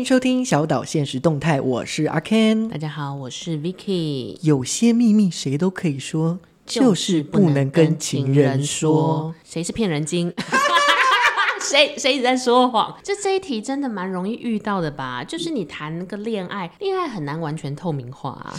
欢迎收听小岛现实动态，我是阿 Ken。大家好，我是 Vicky。有些秘密谁都可以说，就是不能跟情人说。谁是骗人精？谁谁一直在说谎？就这一题真的蛮容易遇到的吧？就是你谈个恋爱，恋爱很难完全透明化啊。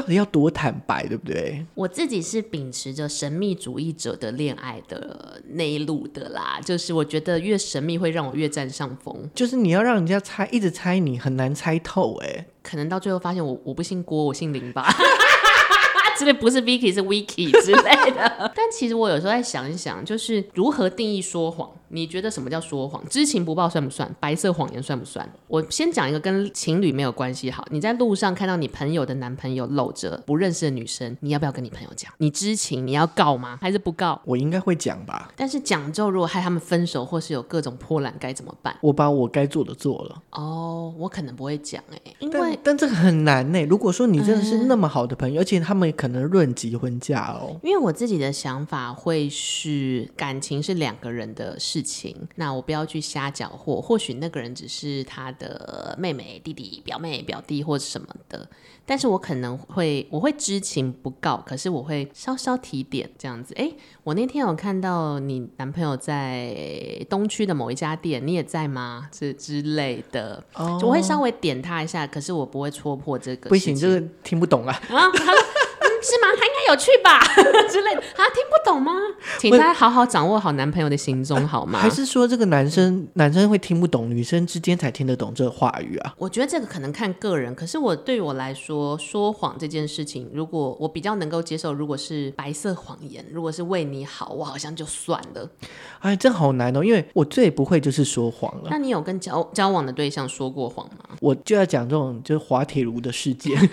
到底要多坦白，对不对？我自己是秉持着神秘主义者的恋爱的那一路的啦，就是我觉得越神秘会让我越占上风。就是你要让人家猜，一直猜你很难猜透，哎，可能到最后发现我我不姓郭，我姓林吧。这边不是 Vicky 是 Vicky 之类的，但其实我有时候在想一想，就是如何定义说谎？你觉得什么叫说谎？知情不报算不算？白色谎言算不算？我先讲一个跟情侣没有关系。好，你在路上看到你朋友的男朋友搂着不认识的女生，你要不要跟你朋友讲？你知情，你要告吗？还是不告？我应该会讲吧。但是讲之后，如果害他们分手，或是有各种波澜，该怎么办？我把我该做的做了。哦，我可能不会讲哎、欸，因为但，但这个很难呢、欸。如果说你真的是那么好的朋友，嗯、而且他们可能论及婚嫁哦。因为我自己的想法会是，感情是两个人的事情，那我不要去瞎搅和。或许那个人只是他的妹妹、弟弟、表妹、表弟或什么的，但是我可能会我会知情不告，可是我会稍稍提点这样子。哎，我那天有看到你男朋友在东区的某一家店，你也在吗？这之类的，哦，我会稍微点他一下，可是我不会戳破这个。不行，这个听不懂啊。啊是吗？他应该有去吧 之类的啊？听不懂吗？请他好好掌握好男朋友的行踪好吗？还是说这个男生男生会听不懂，女生之间才听得懂这个话语啊？我觉得这个可能看个人。可是我对我来说，说谎这件事情，如果我比较能够接受，如果是白色谎言，如果是为你好，我好像就算了。哎，这好难哦，因为我最不会就是说谎了。那你有跟交交往的对象说过谎吗？我就要讲这种就是滑铁卢的事件。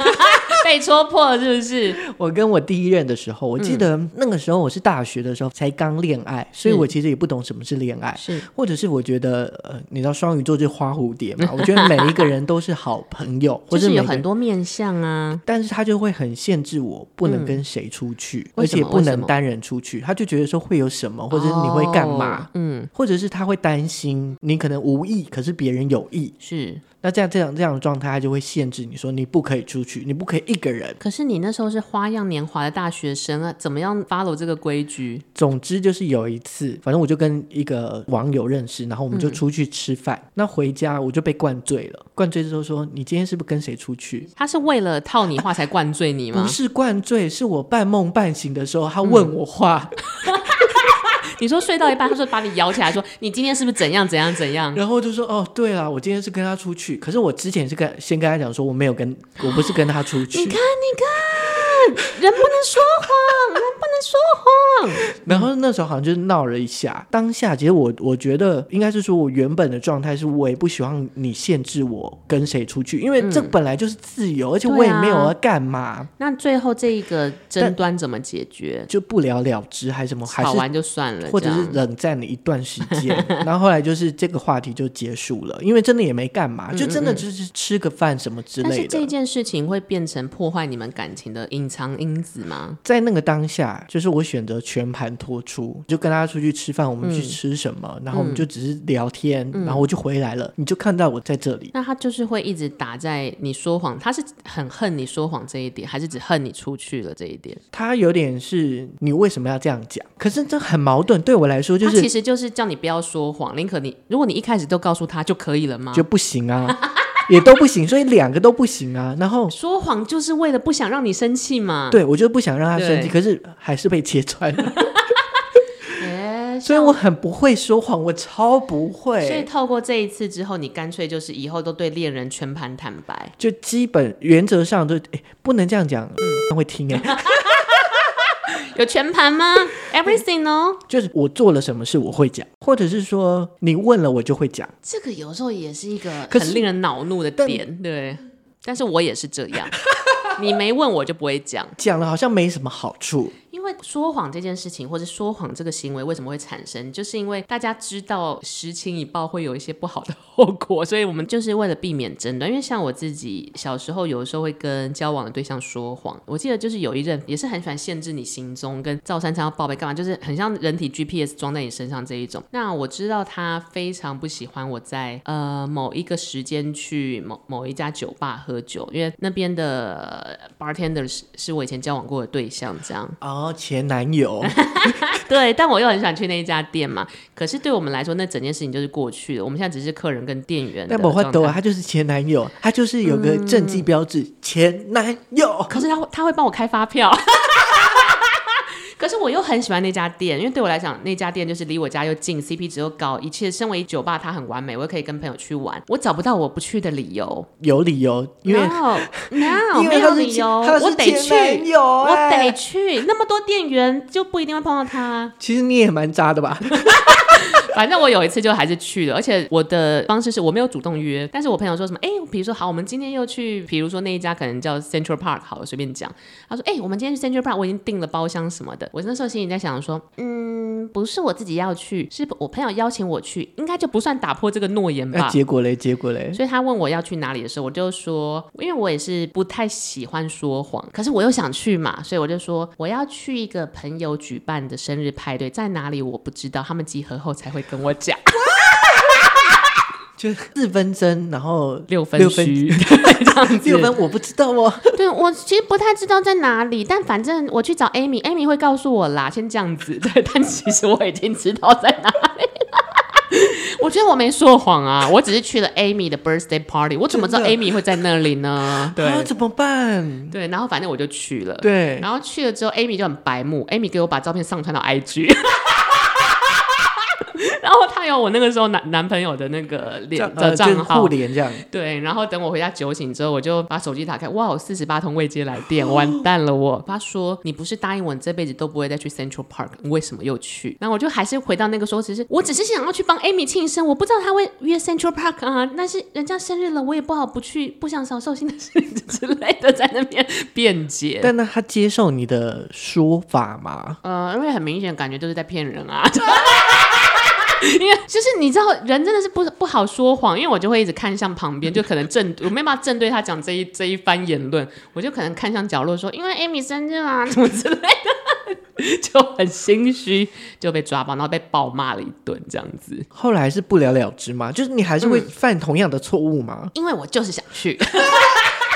被戳破了是不是？我跟我第一任的时候，我记得那个时候我是大学的时候才刚恋爱，所以我其实也不懂什么是恋爱，是。或者是我觉得呃，你知道双鱼座就是花蝴蝶嘛，我觉得每一个人都是好朋友，或者是有很多面相啊，但是他就会很限制我不能跟谁出去，而且不能单人出去，他就觉得说会有什么，或者是你会干嘛，嗯，或者是他会担心你可能无意，可是别人有意，是。那这样这样这样的状态，他就会限制你说你不可以出去，你不可以一个人。可是你那时候是花样年华的大学生啊，怎么样 follow 这个规矩？总之就是有一次，反正我就跟一个网友认识，然后我们就出去吃饭。嗯、那回家我就被灌醉了，灌醉之后说：“你今天是不是跟谁出去？”他是为了套你话才灌醉你吗？不是灌醉，是我半梦半醒的时候，他问我话。嗯 你说睡到一半，他说把你摇起来，说你今天是不是怎样怎样怎样？然后就说哦，对了，我今天是跟他出去，可是我之前是跟先跟他讲说我没有跟，我不是跟他出去。你看，你看，人不能说谎，人不能说谎。然后那时候好像就是闹了一下，当下其实我我觉得应该是说我原本的状态是我也不希望你限制我跟谁出去，因为这本来就是自由，而且我也没有要干嘛。那最后这一个争端怎么解决？就不了了之还是什么？吵完就算了。或者是冷战了一段时间，然后后来就是这个话题就结束了，因为真的也没干嘛，就真的就是吃个饭什么之类的。但是这件事情会变成破坏你们感情的隐藏因子吗？在那个当下，就是我选择全盘托出，就跟他出去吃饭，我们去吃什么，嗯、然后我们就只是聊天，嗯、然后我就回来了，你就看到我在这里。那他就是会一直打在你说谎，他是很恨你说谎这一点，还是只恨你出去了这一点？他有点是你为什么要这样讲？可是这很矛盾。对我来说，就是他其实就是叫你不要说谎，宁可你如果你一开始都告诉他就可以了吗？就不行啊，也都不行，所以两个都不行啊。然后说谎就是为了不想让你生气嘛。对，我就不想让他生气，可是还是被揭穿了。欸、所以我很不会说谎，我超不会。所以透过这一次之后，你干脆就是以后都对恋人全盘坦白，就基本原则上都哎，不能这样讲，嗯，会听哎。有全盘吗？Everything 哦，就是我做了什么事我会讲，或者是说你问了我就会讲。这个有时候也是一个很令人恼怒的点，是对。但是我也是这样。你没问我就不会讲，讲了好像没什么好处。因为说谎这件事情，或者说谎这个行为为什么会产生，就是因为大家知道实情以报会有一些不好的后果，所以我们就是为了避免争端。因为像我自己小时候，有的时候会跟交往的对象说谎。我记得就是有一任也是很喜欢限制你行踪，跟照三餐要报备干嘛，就是很像人体 GPS 装在你身上这一种。那我知道他非常不喜欢我在呃某一个时间去某某一家酒吧喝酒，因为那边的 bartender 是是我以前交往过的对象，这样。哦，前男友。对，但我又很想去那一家店嘛。可是对我们来说，那整件事情就是过去了。我们现在只是客人跟店员。但我会懂，他就是前男友，他就是有个政绩标志，嗯、前男友。可是他会，他会帮我开发票。可是我又很喜欢那家店，因为对我来讲，那家店就是离我家又近，CP 值又高，一切身为酒吧，它很完美，我又可以跟朋友去玩。我找不到我不去的理由。有理由，因为 no, no 没有理由，我得去，我得去。那么多店员就不一定会碰到他。其实你也蛮渣的吧？反正我有一次就还是去了，而且我的方式是我没有主动约，但是我朋友说什么，哎，比如说好，我们今天又去，比如说那一家可能叫 Central Park，好了，随便讲。他说，哎，我们今天去 Central Park，我已经订了包厢什么的。我那时候心里在想说，嗯，不是我自己要去，是我朋友邀请我去，应该就不算打破这个诺言吧？结果嘞，结果嘞。所以他问我要去哪里的时候，我就说，因为我也是不太喜欢说谎，可是我又想去嘛，所以我就说我要去一个朋友举办的生日派对，在哪里我不知道，他们集合后才会跟我讲。就四分真，然后六分虚，这样子。六分我不知道哦。对，我其实不太知道在哪里，但反正我去找 Amy，Amy 会告诉我啦。先这样子，对。但其实我已经知道在哪里。我觉得我没说谎啊，我只是去了 Amy 的 birthday party。我怎么知道 Amy 会在那里呢？对，啊，怎么办？对，然后反正我就去了。对，然后去了之后，Amy 就很白目，Amy 给我把照片上传到 IG。然后他有我那个时候男男朋友的那个脸的账号，互联这样。对，然后等我回家酒醒之后，我就把手机打开，哇，四十八通未接来电，完蛋了我！他说：“你不是答应我，你这辈子都不会再去 Central Park，你为什么又去？”然后我就还是回到那个时候，只是我只是想要去帮 Amy 庆生，我不知道他会约 Central Park 啊，但是人家生日了，我也不好不去，不想少寿星的事之类的，在那边辩解。但那他接受你的说法吗？呃，因为很明显感觉就是在骗人啊。因为就是你知道，人真的是不不好说谎，因为我就会一直看向旁边，就可能正我没办法正对他讲这一这一番言论，我就可能看向角落说，因为 Amy 生日啊，什么之类的，就很心虚，就被抓包，然后被暴骂了一顿，这样子。后来是不了了之吗？就是你还是会犯同样的错误吗？嗯，因为我就是想去。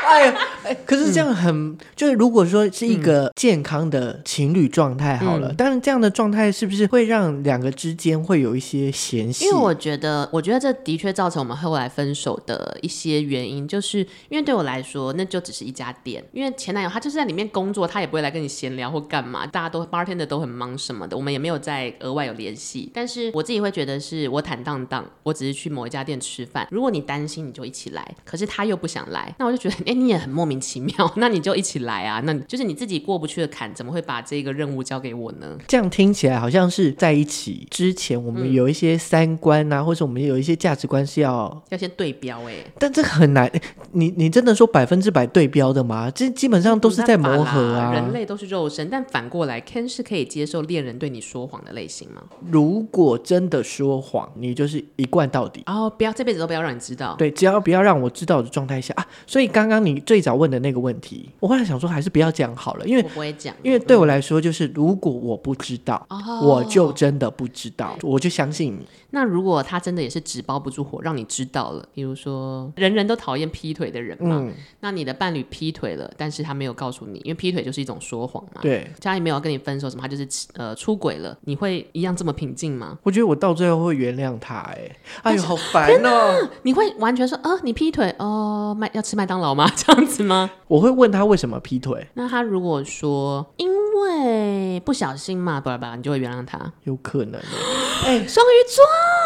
哎呀，哎，可是这样很，嗯、就是如果说是一个健康的情侣状态好了，嗯、但是这样的状态是不是会让两个之间会有一些嫌隙？因为我觉得，我觉得这的确造成我们后来分手的一些原因，就是因为对我来说，那就只是一家店，因为前男友他就是在里面工作，他也不会来跟你闲聊或干嘛，大家都 bartender 都很忙什么的，我们也没有再额外有联系。但是我自己会觉得，是我坦荡荡，我只是去某一家店吃饭，如果你担心，你就一起来，可是他又不想来，那我就觉得，哎。你也很莫名其妙，那你就一起来啊！那就是你自己过不去的坎，怎么会把这个任务交给我呢？这样听起来好像是在一起之前，我们有一些三观啊，嗯、或者我们有一些价值观是要要先对标哎、欸。但这很难，你你真的说百分之百对标的吗？这基本上都是在磨合啊。人类都是肉身，但反过来，Ken 是可以接受恋人对你说谎的类型吗？如果真的说谎，你就是一贯到底哦，不要这辈子都不要让你知道。对，只要不要让我知道的状态下啊。所以刚刚你。你最早问的那个问题，我后来想说还是不要讲好了，因为我不会讲，因为对我来说就是如果我不知道，嗯、我就真的不知道，哦、我就相信你。那如果他真的也是纸包不住火，让你知道了，比如说人人都讨厌劈腿的人嘛，嗯、那你的伴侣劈腿了，但是他没有告诉你，因为劈腿就是一种说谎嘛。对，家里没有跟你分手什么，他就是呃出轨了，你会一样这么平静吗？我觉得我到最后会原谅他、欸，哎，哎呦，好烦哦！你会完全说，呃，你劈腿哦，麦要吃麦当劳吗？这样子吗？我会问他为什么劈腿。那他如果说因为不小心嘛，巴拉巴拉，你就会原谅他？有可能。哎，双鱼座，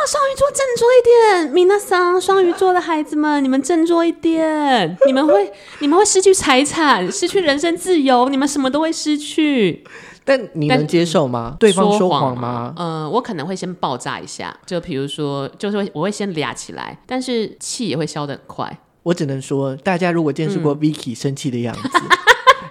双鱼座振作一点，米娜桑，双鱼座的孩子们，你们振作一点，你们会你们会失去财产，失去人身自由，你们什么都会失去。但你能接受吗？对方说谎吗？呃，我可能会先爆炸一下，就比如说，就是会我会先俩起来，但是气也会消得很快。我只能说，大家如果见识过 Vicky 生气的样子。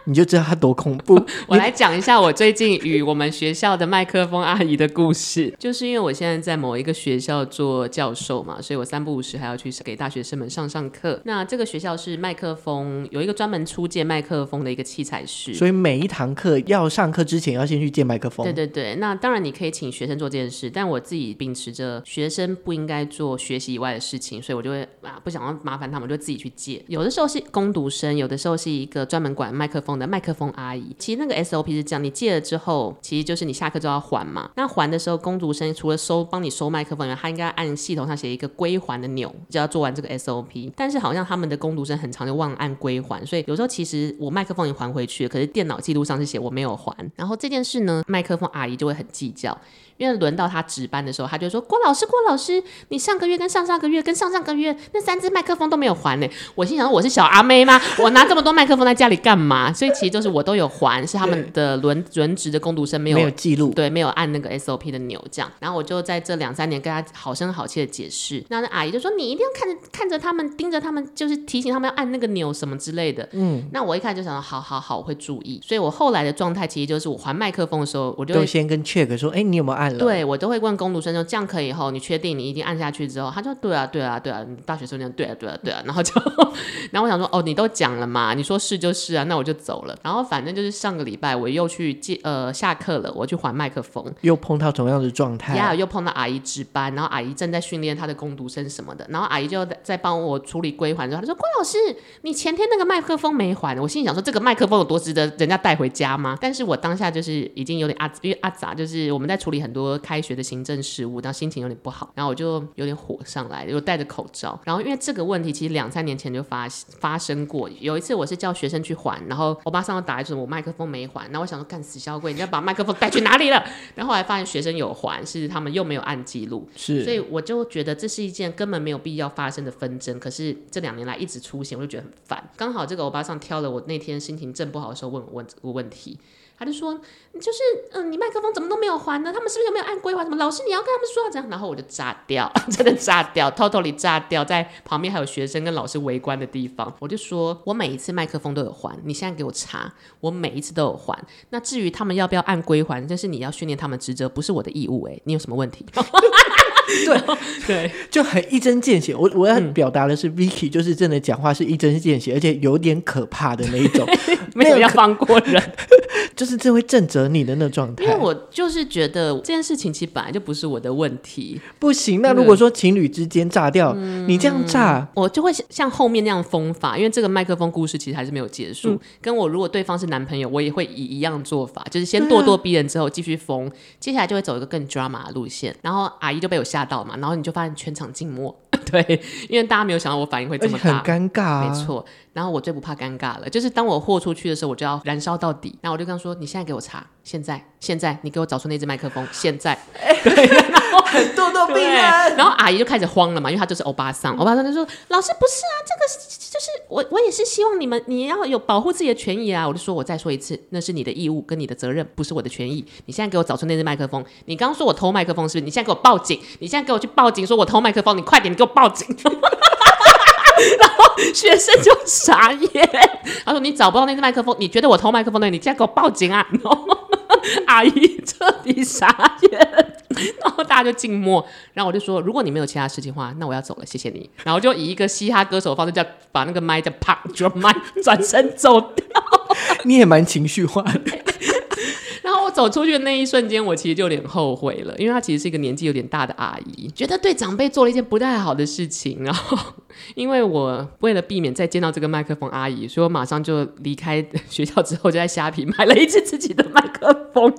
嗯你就知道他多恐怖。我来讲一下我最近与我们学校的麦克风阿姨的故事。就是因为我现在在某一个学校做教授嘛，所以我三不五时还要去给大学生们上上课。那这个学校是麦克风有一个专门出借麦克风的一个器材室，所以每一堂课要上课之前要先去借麦克风。对对对，那当然你可以请学生做这件事，但我自己秉持着学生不应该做学习以外的事情，所以我就会啊不想要麻烦他们，就自己去借。有的时候是攻读生，有的时候是一个专门管麦克风的麦克风阿姨。其实那个 SOP 是这样，你借了之后，其实就是你下课就要还嘛。那还的时候，工读生除了收帮你收麦克风以外，他应该按系统上写一个归还的钮，就要做完这个 SOP。但是好像他们的工读生很常就忘了按归还，所以有时候其实我麦克风已经还回去了，可是电脑记录上是写我没有还。然后这件事呢，麦克风阿姨就会很计较。因为轮到他值班的时候，他就说：“郭老师，郭老师，你上个月跟上上个月跟上上个月那三支麦克风都没有还呢。”我心想：“我是小阿妹吗？我拿这么多麦克风在家里干嘛？”所以其实就是我都有还，是他们的轮轮值的工读生没有没有记录，对，没有按那个 SOP 的钮这样。然后我就在这两三年跟他好声好气的解释，那那阿姨就说：“你一定要看着看着他们，盯着他们，就是提醒他们要按那个钮什么之类的。”嗯，那我一看就想到：“好好好，我会注意。”所以我后来的状态其实就是我还麦克风的时候，我就会先跟 check 说：“哎，你有没有按了？”对，我都会问。工读生说这样可以以后，你确定你已经按下去之后，他就对啊对啊对啊，大学生那样对啊对啊对啊，然后就，然后我想说哦，你都讲了嘛，你说是就是啊，那我就走了。然后反正就是上个礼拜我又去借呃下课了，我去还麦克风，又碰到同样的状态，呀，又碰到阿姨值班，然后阿姨正在训练她的工读生什么的，然后阿姨就在帮我处理归还之后，她说郭老师，你前天那个麦克风没还，我心里想说这个麦克风有多值得人家带回家吗？但是我当下就是已经有点阿因为阿杂，就是我们在处理很多开学的行政事务，然后心情有点不好，然后我就有点火上来，又戴着口罩。然后因为这个问题其实两三年前就发发生过。有一次我是叫学生去还，然后我马上要打一说我麦克风没还。然后我想说干死小鬼，你要把麦克风带去哪里了？然后后来发现学生有还，是他们又没有按记录。是，所以我就觉得这是一件根本没有必要发生的纷争。可是这两年来一直出现，我就觉得很烦。刚好这个欧巴上挑了我那天心情正不好的时候问我问这个问题。他就说，就是嗯、你麦克风怎么都没有还呢？他们是不是有没有按规还？什么老师你要跟他们说这样，然后我就炸掉，真的炸掉，totally 炸掉，在旁边还有学生跟老师围观的地方，我就说我每一次麦克风都有还，你现在给我查，我每一次都有还。那至于他们要不要按归还，这是你要训练他们职责，不是我的义务。哎，你有什么问题？对对，就很一针见血。我我要表达的是，Vicky 就是真的讲话是一针见血，而且有点可怕的那一种，没有要放过人，就是这会震折你的那状态。因为我就是觉得这件事情其实本来就不是我的问题，不行。那如果说情侣之间炸掉，嗯、你这样炸，我就会像后面那样疯法。因为这个麦克风故事其实还是没有结束。嗯、跟我如果对方是男朋友，我也会以一样做法，就是先咄咄逼人之后继续疯，啊、接下来就会走一个更 drama 的路线。然后阿姨就被我吓到嘛，然后你就发现全场静默，对，因为大家没有想到我反应会这么大，很尴尬、啊，没错。然后我最不怕尴尬了，就是当我豁出去的时候，我就要燃烧到底。然后我就跟他说：“你现在给我查，现在，现在，你给我找出那只麦克风，现在。”对，然后 很咄咄逼人。然后阿姨就开始慌了嘛，因为她就是欧巴桑，欧巴桑就说：“老师不是啊，这个就是我，我也是希望你们你要有保护自己的权益啊。”我就说：“我再说一次，那是你的义务跟你的责任，不是我的权益。你现在给我找出那只麦克风。你刚刚说我偷麦克风是不是？你现在给我报警！你现在给我去报警，说我偷麦克风，你快点，你给我报警。” 然后学生就傻眼，他说：“你找不到那只麦克风，你觉得我偷麦克风的？你现在给我报警啊！” 然后阿姨彻底傻眼，然后大家就静默。然后我就说：“如果你没有其他事情的话，那我要走了，谢谢你。”然后就以一个嘻哈歌手的方式，叫把那个麦就啪就麦转身走掉。你也蛮情绪化的。我走出去的那一瞬间，我其实就有点后悔了，因为她其实是一个年纪有点大的阿姨，觉得对长辈做了一件不太好的事情。然后，因为我为了避免再见到这个麦克风阿姨，所以我马上就离开学校之后，就在虾皮买了一支自己的麦克风。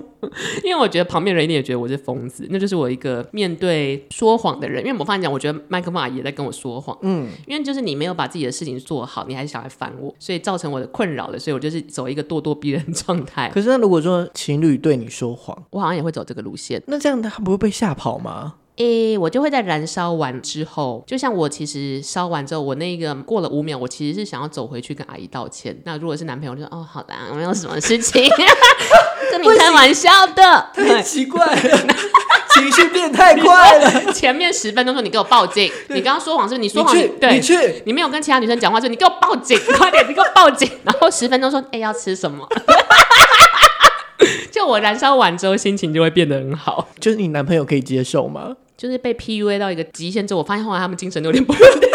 因为我觉得旁边人一定也觉得我是疯子，那就是我一个面对说谎的人。因为我发现讲，我觉得麦克风阿姨也在跟我说谎。嗯，因为就是你没有把自己的事情做好，你还是想来烦我，所以造成我的困扰了。所以我就是走一个咄咄逼人状态。可是那如果说情侣对你说谎，我好像也会走这个路线。那这样他不会被吓跑吗？诶、欸，我就会在燃烧完之后，就像我其实烧完之后，我那个过了五秒，我其实是想要走回去跟阿姨道歉。那如果是男朋友，就说哦，好的，没有什么事情，跟你开玩笑的，太奇怪了。情绪变太快了。前面十分钟说你给我报警，你刚刚说谎是不是？你说谎，你去，对，你去，你没有跟其他女生讲话，就你给我报警，快点，你给我报警。然后十分钟说，哎、欸，要吃什么？就我燃烧完之后，心情就会变得很好。就是你男朋友可以接受吗？就是被 PUA 到一个极限之后，我发现后来他们精神有点不稳定。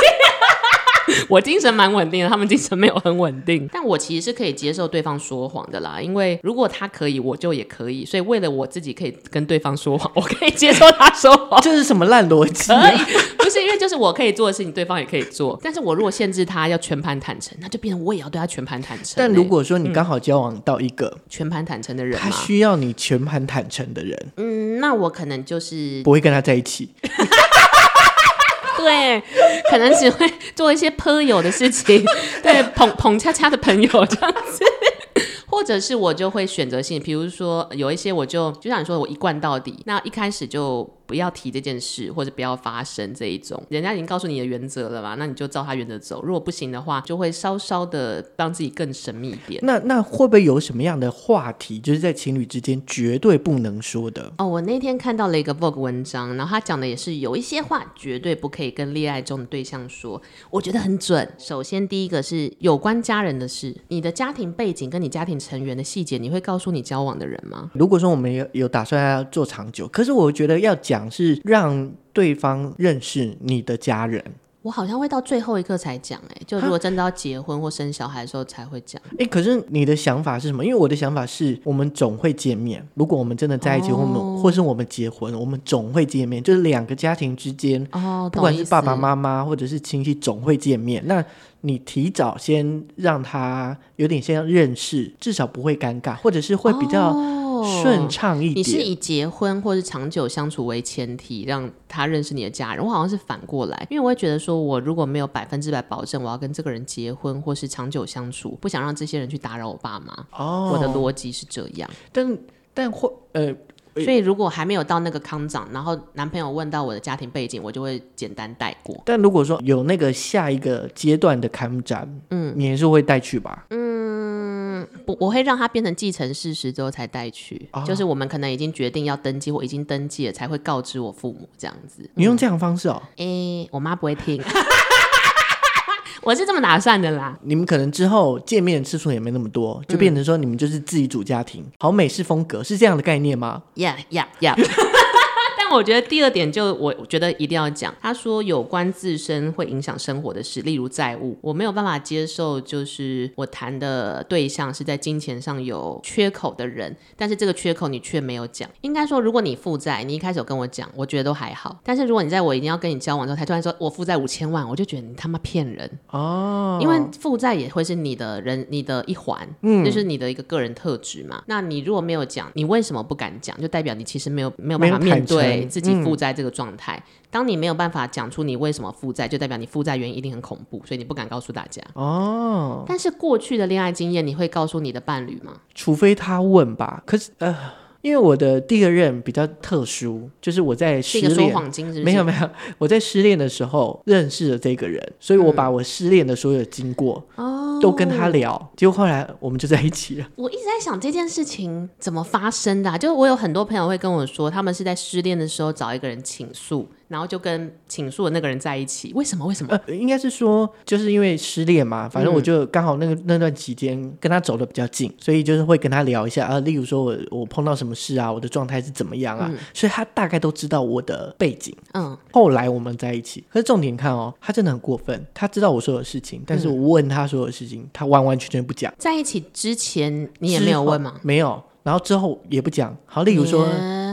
我精神蛮稳定的，他们精神没有很稳定。但我其实是可以接受对方说谎的啦，因为如果他可以，我就也可以。所以为了我自己可以跟对方说谎，我可以接受他说谎。这是什么烂逻辑啊？不是因为就是我可以做的事情，对方也可以做。但是我如果限制他要全盘坦诚，那就变成我也要对他全盘坦诚。但如果说你刚好交往到一个、嗯、全盘坦诚的人，他需要你全盘坦诚的人，嗯，那我可能就是不会跟他在一起。对，可能只会做一些朋友的事情，对，捧捧恰恰的朋友这样子。或者是我就会选择性，比如说有一些我就就像你说的，我一贯到底，那一开始就不要提这件事，或者不要发生这一种，人家已经告诉你的原则了嘛，那你就照他原则走。如果不行的话，就会稍稍的让自己更神秘一点。那 那会不会有什么样的话题，就是在情侣之间绝对不能说的？哦，我那天看到了一个 Vogue 文章，然后他讲的也是有一些话绝对不可以跟恋爱中的对象说，我觉得很准。首先第一个是有关家人的事，你的家庭背景跟你家庭成员的细节，你会告诉你交往的人吗？如果说我们有有打算要做长久，可是我觉得要讲是让对方认识你的家人。我好像会到最后一刻才讲，哎，就如果真的要结婚或生小孩的时候才会讲。哎，可是你的想法是什么？因为我的想法是我们总会见面。如果我们真的在一起，或、哦、或是我们结婚，我们总会见面。就是两个家庭之间，哦，不管是爸爸妈妈或者是亲戚，总会见面。那你提早先让他有点先认识，至少不会尴尬，或者是会比较顺畅一点。你是以结婚或是长久相处为前提，让他认识你的家人。我好像是反过来，因为我会觉得说，我如果没有百分之百保证我要跟这个人结婚或是长久相处，不想让这些人去打扰我爸妈。哦，我的逻辑是这样。但但会呃。所以，如果还没有到那个康长，然后男朋友问到我的家庭背景，我就会简单带过。但如果说有那个下一个阶段的康长，嗯，你还是会带去吧？嗯，不，我会让他变成既成事实之后才带去。哦，就是我们可能已经决定要登记或已经登记了，才会告知我父母这样子。你用这样的方式哦？哎、嗯欸，我妈不会听。我是这么打算的啦。你们可能之后见面次数也没那么多，就变成说你们就是自己组家庭，嗯、好美式风格是这样的概念吗？Yeah, yeah, yeah. 我觉得第二点就我觉得一定要讲，他说有关自身会影响生活的事，例如债务，我没有办法接受，就是我谈的对象是在金钱上有缺口的人，但是这个缺口你却没有讲。应该说，如果你负债，你一开始有跟我讲，我觉得都还好。但是如果你在我一定要跟你交往之后，他突然说我负债五千万，我就觉得你他妈骗人哦。因为负债也会是你的人，你的一环，嗯，就是你的一个个人特质嘛。那你如果没有讲，你为什么不敢讲？就代表你其实没有没有办法面对。自己负债这个状态，嗯，当你没有办法讲出你为什么负债，就代表你负债原因一定很恐怖，所以你不敢告诉大家。哦，但是过去的恋爱经验，你会告诉你的伴侣吗？除非他问吧。可是呃。因为我的第二任比较特殊，就是我在失恋，是一个说谎精是是？没有没有，我在失恋的时候认识了这个人，所以我把我失恋的所有的经过都跟他聊，嗯，结果后来我们就在一起了。我一直在想这件事情怎么发生的啊，就是我有很多朋友会跟我说，他们是在失恋的时候找一个人倾诉。然后就跟倾诉的那个人在一起，为什么？为什么？呃，应该是说，就是因为失恋嘛，反正我就刚好那个那段期间跟他走的比较近，所以就是会跟他聊一下啊，例如说我我碰到什么事啊，我的状态是怎么样啊，嗯，所以他大概都知道我的背景。嗯，后来我们在一起，可是重点看哦，他真的很过分，他知道我所有事情，但是我问他所有事情，嗯，他完完全全不讲。在一起之前你也没有问吗？没有。然后之后也不讲，好，例如说.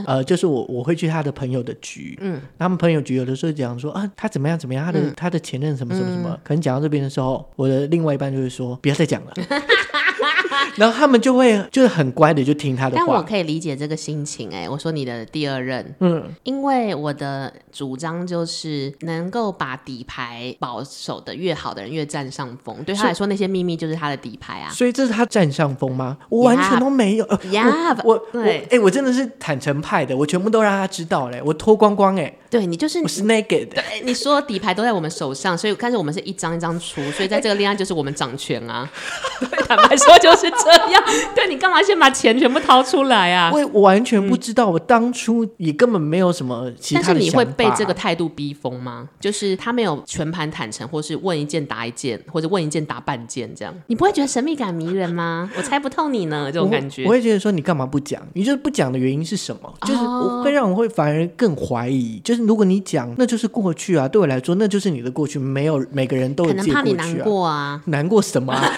呃，就是我我会去他的朋友的局，嗯，他们朋友局有的时候讲说啊，他怎么样怎么样，他的、嗯、他的前任什么什么什么，嗯、可能讲到这边的时候，我的另外一半就会说，不要再讲了。然后他们就会就是很乖的就听他的话，但我可以理解这个心情哎、欸。我说你的第二任，嗯，因为我的主张就是能够把底牌保守的越好的人越占上风，对他来说那些秘密就是他的底牌啊。所以这是他占上风吗？我完全都没有。呀、yeah, 呃，我对哎、欸，我真的是坦诚派的，我全部都让他知道嘞，我脱光光哎。对你就是我是 naked，对，你说底牌都在我们手上，所以但是我们是一张一张出，所以在这个恋爱就是我们掌权啊。对坦白说就是这样。对，你干嘛先把钱全部掏出来啊？我我完全不知道，我当初也根本没有什么其他。但是你会被这个态度逼疯吗？就是他没有全盘坦诚，或是问一件答一件，或者问一件答半件这样，你不会觉得神秘感迷人吗？我猜不透你呢，这种感觉。我，我会觉得说你干嘛不讲？你就是不讲的原因是什么？就是我会让我会反而更怀疑。就是如果你讲，那就是过去啊，对我来说那就是你的过去，没有每个人都有、啊、可能怕你难过啊，难过什么、啊？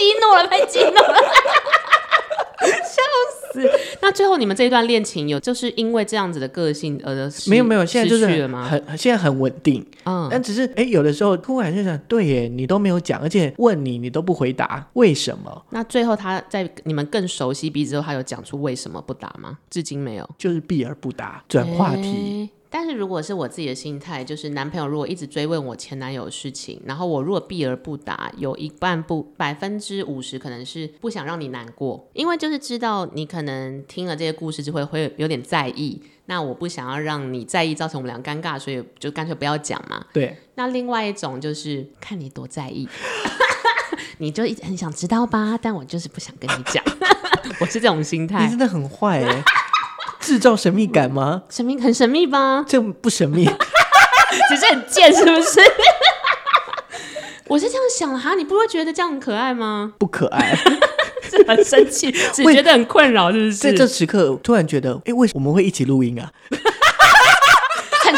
被激怒了，被激怒了，笑死！那最后你们这一段恋情有就是因为这样子的个性而没有没有，现在就是很现在很稳定，嗯，但只是哎，有的时候突然就想，对耶，你都没有讲，而且问你你都不回答，为什么？那最后他在你们更熟悉彼此之后，他有讲出为什么不答吗？至今没有，就是避而不答，转话题。欸但是如果是我自己的心态，就是男朋友如果一直追问我前男友的事情，然后我如果避而不答，有一半不百分之五十可能是不想让你难过，因为就是知道你可能听了这些故事就会会有点在意，那我不想要让你在意，造成我们俩尴尬，所以就干脆不要讲嘛。对。那另外一种就是看你多在意，你就一直很想知道吧，但我就是不想跟你讲，我是这种心态。你真的很坏哎。制造神秘感吗？神秘很神秘吧？这不神秘，只是很贱，是不是？我是这样想的哈，你不会觉得这样很可爱吗？不可爱，是很生气，只觉得很困扰，是不是？在这时刻，突然觉得，哎、欸，为什么我们会一起录音啊？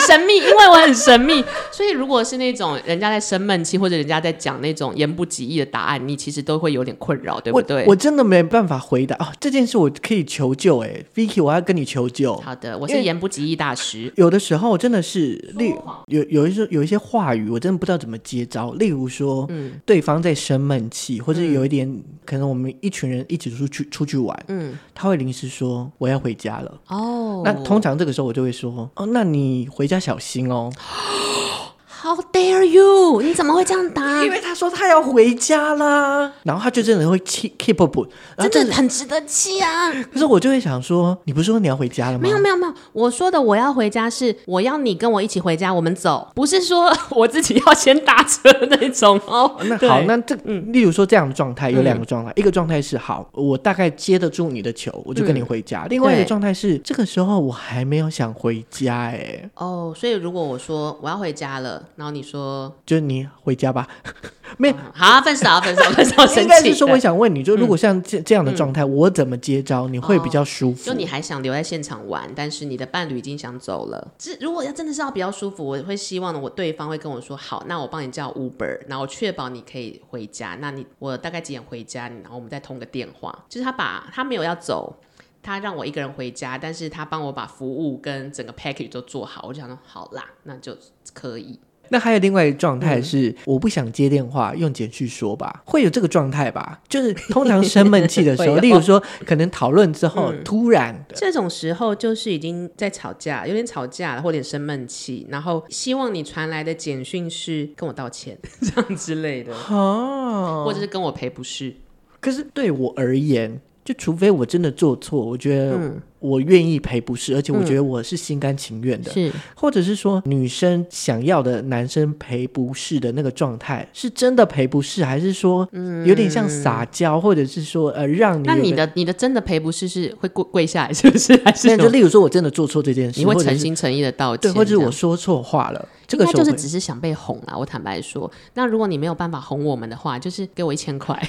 神秘，因为我很神秘，所以如果是那种人家在生闷气，或者人家在讲那种言不及义的答案，你其实都会有点困扰，对不对？我，我真的没办法回答啊！这件事我可以求救，哎，Vicky，我要跟你求救。好的，我是言不及义大师。有的时候真的是，例有有一些有一些话语，我真的不知道怎么接招。例如说，嗯，对方在生闷气，或者有一点、嗯、可能，我们一群人一起出去出去玩，嗯，他会临时说我要回家了。哦，那通常这个时候我就会说，哦，那你回。要小心哦。How dare you！你怎么会这样答？因为他说他要回家啦，然后他就真的会 keep keep up，真的很值得气啊。可是我就会想说，你不是说你要回家了吗？没有没有没有，我说的我要回家是我要你跟我一起回家，我们走，不是说我自己要先打车那种哦。那好，那这嗯，例如说这样的状态有两个状态，嗯、一个状态是好，我大概接得住你的球，我就跟你回家；嗯、另外一个状态是这个时候我还没有想回家，哎，哦，所以如果我说我要回家了。然后你说，就是你回家吧，没好分手，分手，分手。应该是说，我想问你，就如果像这这样的状态，嗯、我怎么接招你会比较舒服？就你还想留在现场玩，但是你的伴侣已经想走了。这如果要真的是要比较舒服，我会希望我对方会跟我说，好，那我帮你叫 Uber，然后确保你可以回家。那你我大概几点回家？然后我们再通个电话。就是他把他没有要走。他让我一个人回家，但是他帮我把服务跟整个 package 都做好，我就想说好啦，那就可以。那还有另外一个状态是，嗯、我不想接电话，用简讯说吧，会有这个状态吧？就是通常生闷气的时候，例如说可能讨论之后、嗯、突然这种时候，就是已经在吵架，有点吵架了，或者生闷气，然后希望你传来的简讯是跟我道歉 这样之类的，哦，或者是跟我赔不是。可是对我而言。就除非我真的做错，我觉得我愿意赔不是，嗯、而且我觉得我是心甘情愿的，是，或者是说女生想要的男生赔不是的那个状态，是真的赔不是，还是说有点像撒娇，或者是说呃让你？那你的你的真的赔不是是会跪跪下来，是不是？还是就例如说我真的做错这件事，你会诚心诚意的道歉，对，或者是我说错话了，这个就是只是想被哄啊。我坦白说，那如果你没有办法哄我们的话，就是给我一千块。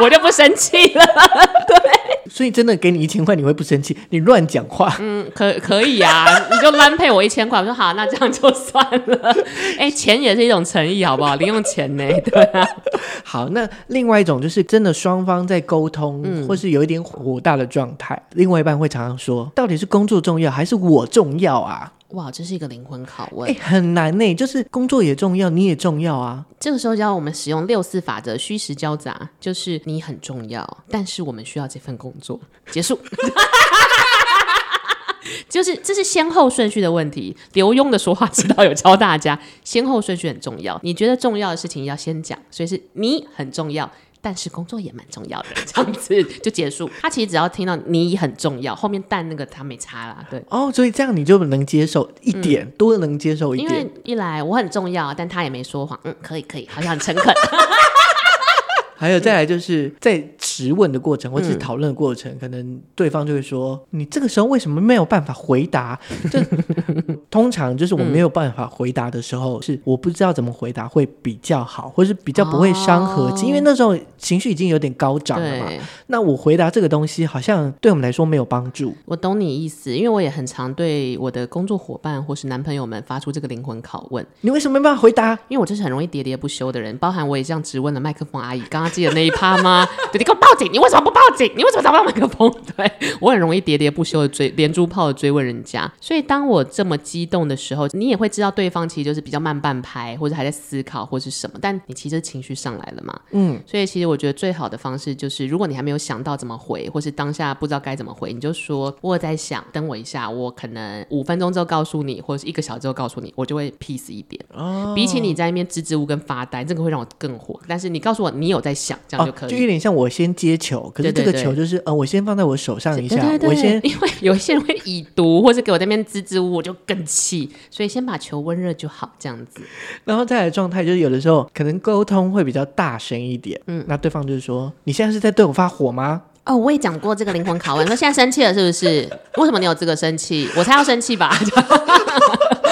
我就不生气了，对。所以真的给你一千块，你会不生气？你乱讲话，嗯，可可以啊，你就乱配我一千块。我说好，那这样就算了。哎、欸，钱也是一种诚意，好不好？零用钱呢？对啊。好，那另外一种就是真的双方在沟通，嗯、或是有一点火大的状态，另外一半会常常说，到底是工作重要还是我重要啊？哇，这是一个灵魂拷问，欸，很难呢。就是工作也重要，你也重要啊。这个时候就要我们使用六四法则，虚实交杂，就是你很重要，但是我们需要这份工作。结束。就是这是先后顺序的问题。刘墉的说话之道有教大家，先后顺序很重要。你觉得重要的事情要先讲，所以是你很重要。但是工作也蛮重要的，这样子就结束。他其实只要听到你很重要，后面但那个他没差啦。对哦，所以这样你就能接受一点，嗯、多能接受一点。因为一来我很重要，但他也没说谎，嗯，可以可以，好像很诚恳。还有再来就是在质问的过程或者是讨论的过程，嗯、可能对方就会说：“你这个时候为什么没有办法回答？”这 通常就是我没有办法回答的时候，嗯、是我不知道怎么回答会比较好，或是比较不会伤和气，哦、因为那时候情绪已经有点高涨了嘛。那我回答这个东西好像对我们来说没有帮助。我懂你意思，因为我也很常对我的工作伙伴或是男朋友们发出这个灵魂拷问：“你为什么没办法回答？”因为我就是很容易喋喋不休的人，包含我也这样质问了麦克风阿姨。刚刚记得那一趴吗？对，你给我报警！你为什么不报警？你为什么找不到麦克风？对，我很容易喋喋不休的追连珠炮的追问人家。所以当我这么激动的时候，你也会知道对方其实就是比较慢半拍，或者还在思考或是什么。但你其实情绪上来了嘛？嗯。所以其实我觉得最好的方式就是，如果你还没有想到怎么回，或是当下不知道该怎么回，你就说我在想，等我一下，我可能五分钟之后告诉你，或者是一个小时之后告诉你，我就会 peace 一点。哦。比起你在那边支支吾吾跟发呆，这个会让我更火。但是你告诉我你有在想，这样就可以。哦，就有点像我先接球，可是这个球就是呃，我先放在我手上一下，对对对，我先，因为 有一些人会已读，或者给我在那边支支吾吾，我就更气，所以先把球温热就好，这样子。然后再来状态就是有的时候可能沟通会比较大声一点，嗯，那对方就是说，你现在是在对我发火吗？哦，我也讲过这个灵魂拷问，说现在生气了是不是？为什么你有资格生气？我才要生气吧。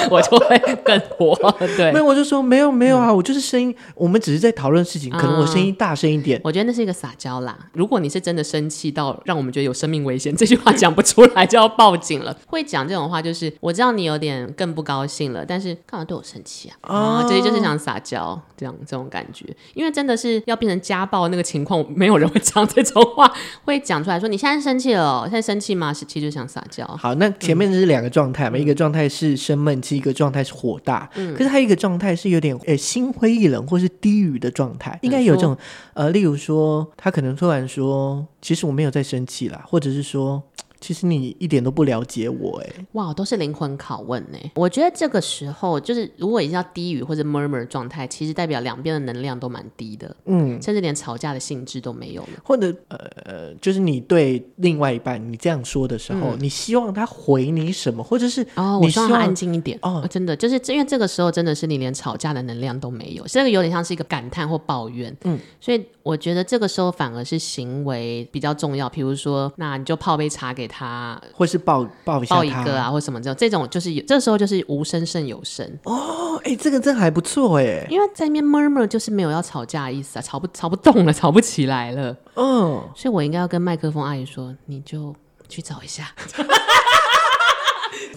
我就会更火，对，没有，我就说没有没有啊，嗯、我就是声音，我们只是在讨论事情，可能我声音大声一点、嗯。我觉得那是一个撒娇啦。如果你是真的生气到让我们觉得有生命危险，这句话讲不出来就要报警了。会讲这种话就是我知道你有点更不高兴了，但是干嘛对我生气啊？啊、嗯，这就是想撒娇，这样这种感觉。因为真的是要变成家暴那个情况，没有人会讲这种话，会讲出来说你现在生气了，现在生气吗？是其实就想撒娇。好，那前面是两个状态嘛，嗯、一个状态是生闷气。一个状态是火大，嗯、可是还有一个状态是有点呃心灰意冷或是低语的状态，应该有这种呃，例如说他可能突然说，其实我没有在生气啦，或者是说。其实你一点都不了解我哎，哇，都是灵魂拷问呢。我觉得这个时候就是，如果已经要低语或者 murmur 状态，其实代表两边的能量都蛮低的，嗯，甚至连吵架的性质都没有了。或者呃，就是你对另外一半你这样说的时候，嗯、你希望他回你什么，或者是哦，我希望他安静一点哦，真的就是因为这个时候真的是你连吵架的能量都没有，这个有点像是一个感叹或抱怨，嗯，所以我觉得这个时候反而是行为比较重要，比如说，那你就泡杯茶给他。他或是抱抱一下抱一个啊，或什么这种，这种就是有这时候就是无声胜有声。哦，哎、欸，这个真还不错哎，因为在那边 murmur 就是没有要吵架的意思啊，吵不吵不动了，吵不起来了，嗯、哦，所以我应该要跟麦克风阿姨说，你就去找一下。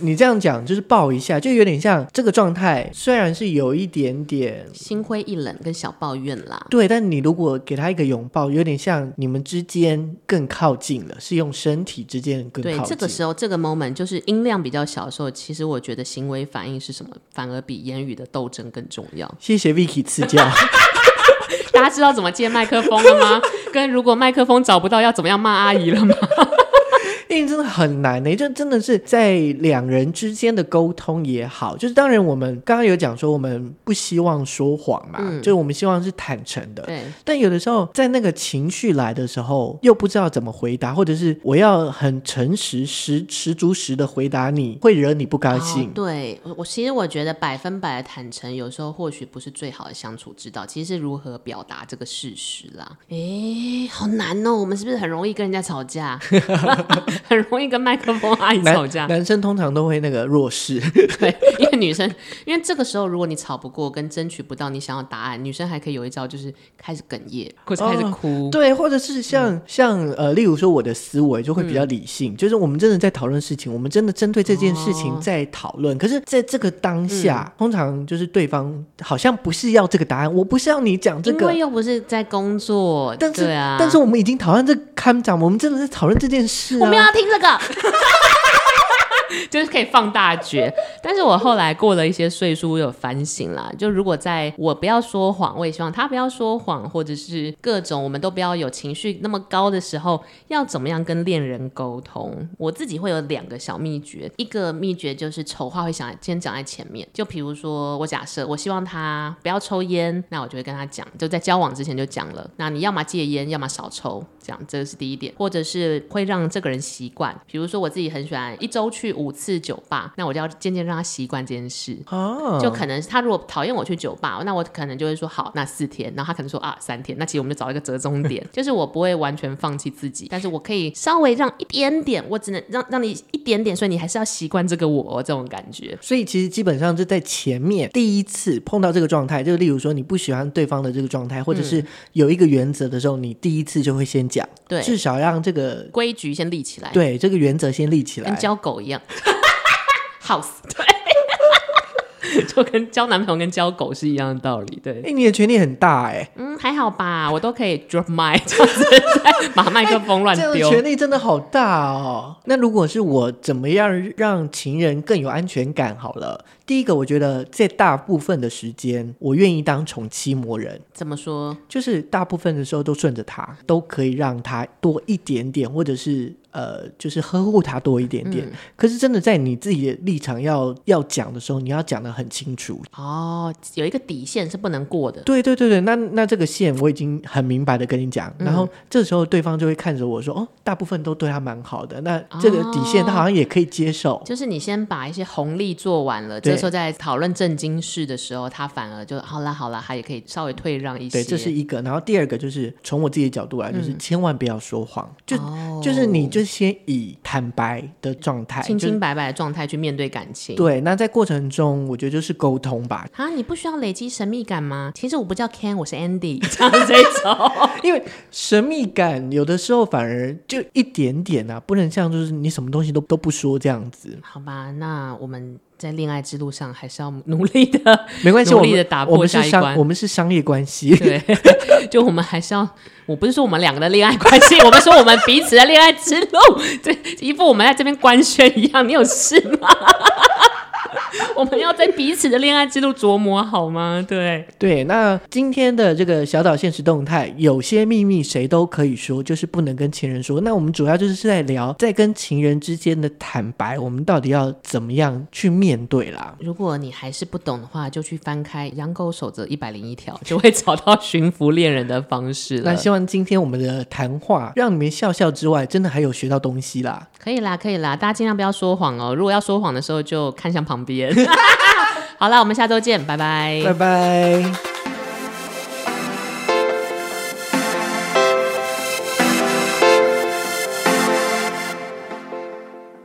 你这样讲就是抱一下，就有点像这个状态，虽然是有一点点心灰意冷跟小抱怨啦。对，但你如果给他一个拥抱，有点像你们之间更靠近了，是用身体之间更靠近。对，这个时候这个 moment 就是音量比较小的时候，其实我觉得行为反应是什么，反而比言语的斗争更重要。谢谢 Vicky 赐教。大家知道怎么接麦克风了吗？跟如果麦克风找不到要怎么样骂阿姨了吗？真的很难呢，就真的是在两人之间的沟通也好，就是当然我们刚刚有讲说我们不希望说谎嘛，嗯、就是我们希望是坦诚的。对。但有的时候在那个情绪来的时候，又不知道怎么回答，或者是我要很诚实、十十足实的回答你，会惹你不高兴。哦、对，我其实我觉得百分百的坦诚，有时候或许不是最好的相处之道。其实是如何表达这个事实啦。诶，好难哦，我们是不是很容易跟人家吵架？很容易跟麦克风阿姨吵架。男，男生通常都会那个弱势，对，因为女生，因为这个时候如果你吵不过，跟争取不到你想要答案，女生还可以有一招，就是开始哽咽，或者开始哭，哦、对，或者是像、嗯、像呃，例如说我的思维就会比较理性，嗯、就是我们真的在讨论事情，我们真的针对这件事情在讨论，哦、可是在这个当下，嗯、通常就是对方好像不是要这个答案，我不是要你讲这个，因为又不是在工作，但是对啊，但是我们已经讨论这个看讲，我们真的在讨论这件事、啊，要听这个，就是可以放大觉。但是我后来过了一些岁数，我有反省啦。就如果在我不要说谎，我也希望他不要说谎，或者是各种我们都不要有情绪那么高的时候，要怎么样跟恋人沟通？我自己会有两个小秘诀。一个秘诀就是丑话会想先讲在前面。就比如说，我假设我希望他不要抽烟，那我就会跟他讲，就在交往之前就讲了。那你要么戒烟，要么少抽，这样这是第一点。或者是会让这个人习惯，比如说我自己很喜欢一周去五次酒吧，那我就要渐渐让他习惯这件事。哦，就可能他如果讨厌我去酒吧，那我可能就会说好，那四天。然后他可能说啊三天，那其实我们就找一个折中点，就是我不会完全放弃自己，但是我可以稍微让一点点，我只能让让你一点点，所以你还是要习惯这个我这种感觉。所以其实基本上就在前面第一次碰到这个状态，就例如说你不喜欢对方的这个状态，或者是有一个原则的时候，你第一次就会先讲，对，至少让这个规矩先立起来，对，这个原则先立起来，跟教狗一样 house 对。就跟交男朋友跟交狗是一样的道理，对。哎、欸，你的权力很大哎、欸。嗯，还好吧，我都可以 drop 这样子，把麦克风乱丢。这个权力真的好大哦。那如果是我，怎么样让情人更有安全感？好了，第一个，我觉得在大部分的时间，我愿意当宠妻魔人。怎么说？就是大部分的时候都顺着他，都可以让他多一点点，或者是。呃，就是呵护他多一点点，嗯、可是真的在你自己的立场要要讲的时候，你要讲的很清楚哦，有一个底线是不能过的。对对对对，那那这个线我已经很明白的跟你讲，嗯、然后这时候对方就会看着我说：“哦，大部分都对他蛮好的，那这个底线他好像也可以接受。哦”就是你先把一些红利做完了，这时候在讨论正经事的时候，他反而就好啦好啦，他也可以稍微退让一些。对，这是一个。然后第二个就是从我自己的角度来，就是千万不要说谎，嗯、就、哦、就是你就。就先以坦白的状态，清清白白的状态去面对感情。对，那在过程中，我觉得就是沟通吧。啊，你不需要累积神秘感吗？其实我不叫 Ken，我是 Andy，这样这种。因为神秘感有的时候反而就一点点啊，不能像就是你什么东西都都不说这样子。好吧，那我们。在恋爱之路上，还是要努力的，没关系，努力的打破下一关。我们是商业关系，对，就我们还是要，我不是说我们两个的恋爱关系，我们说我们彼此的恋爱之路，这一副我们在这边官宣一样，你有事吗？我们要在彼此的恋爱之路琢磨好吗？对对，那今天的这个小岛现实动态，有些秘密谁都可以说，就是不能跟情人说。那我们主要就是在聊，在跟情人之间的坦白，我们到底要怎么样去面对啦？如果你还是不懂的话，就去翻开《养狗守则一百零一条》，就会找到驯服恋人的方式了。那希望今天我们的谈话让你们笑笑之外，真的还有学到东西啦。可以啦，可以啦，大家尽量不要说谎哦。如果要说谎的时候，就看向旁边。好了，我们下周见，拜拜，拜拜。